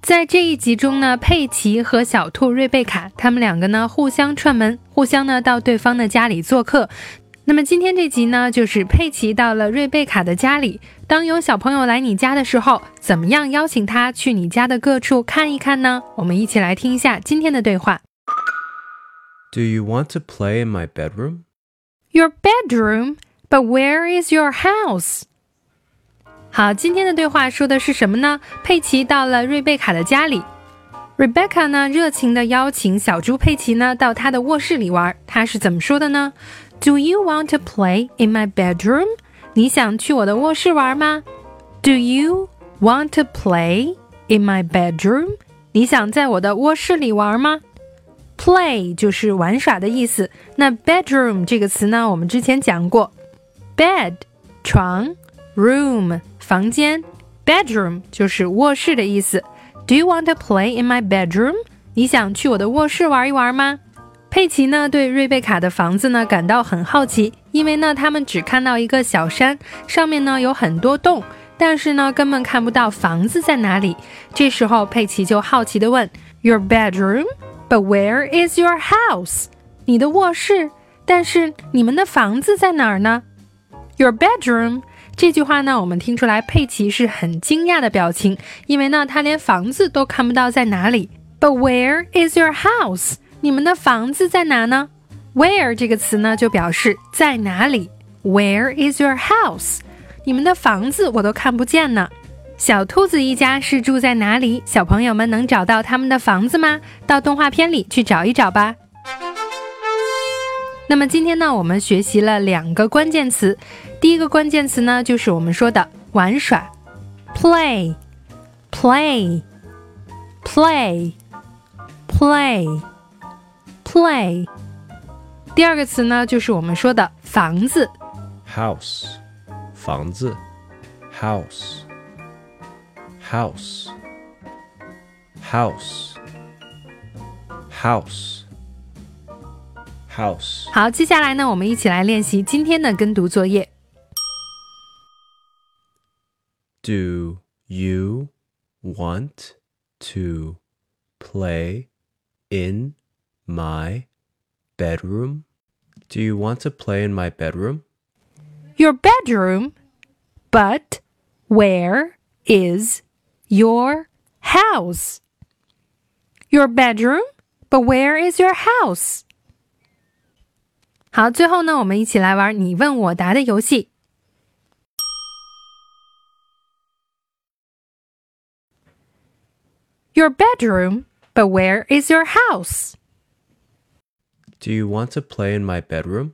在这一集中呢，佩奇和小兔瑞贝卡他们两个呢互相串门，互相呢到对方的家里做客。那么今天这集呢，就是佩奇到了瑞贝卡的家里。当有小朋友来你家的时候，怎么样邀请他去你家的各处看一看呢？我们一起来听一下今天的对话。Do you want to play in my bedroom? Your bedroom, but where is your house? 好，今天的对话说的是什么呢？佩奇到了瑞贝卡的家里，Rebecca 呢热情地邀请小猪佩奇呢到她的卧室里玩。她是怎么说的呢？Do you want to play in my bedroom？你想去我的卧室玩吗？Do you want to play in my bedroom？你想在我的卧室里玩吗？Play 就是玩耍的意思。那 bedroom 这个词呢，我们之前讲过，bed 床，room。房间，bedroom 就是卧室的意思。Do you want to play in my bedroom？你想去我的卧室玩一玩吗？佩奇呢对瑞贝卡的房子呢感到很好奇，因为呢他们只看到一个小山，上面呢有很多洞，但是呢根本看不到房子在哪里。这时候佩奇就好奇地问：Your bedroom？But where is your house？你的卧室，但是你们的房子在哪儿呢？Your bedroom？这句话呢，我们听出来佩奇是很惊讶的表情，因为呢，他连房子都看不到在哪里。But where is your house？你们的房子在哪呢？Where 这个词呢，就表示在哪里。Where is your house？你们的房子我都看不见呢。小兔子一家是住在哪里？小朋友们能找到他们的房子吗？到动画片里去找一找吧。那么今天呢，我们学习了两个关键词。第一个关键词呢，就是我们说的玩耍，play，play，play，play，play。第二个词呢，就是我们说的房子，house，房子，house，house，house，house。house。好，接下来呢，我们一起来练习今天的跟读作业。Do you want to play in my bedroom? Do you want to play in my bedroom? Your bedroom? But where is your house? Your bedroom? But where is your house? 好，最后呢，我们一起来玩你问我答的游戏。Your bedroom, but where is your house? Do you want to play in my bedroom?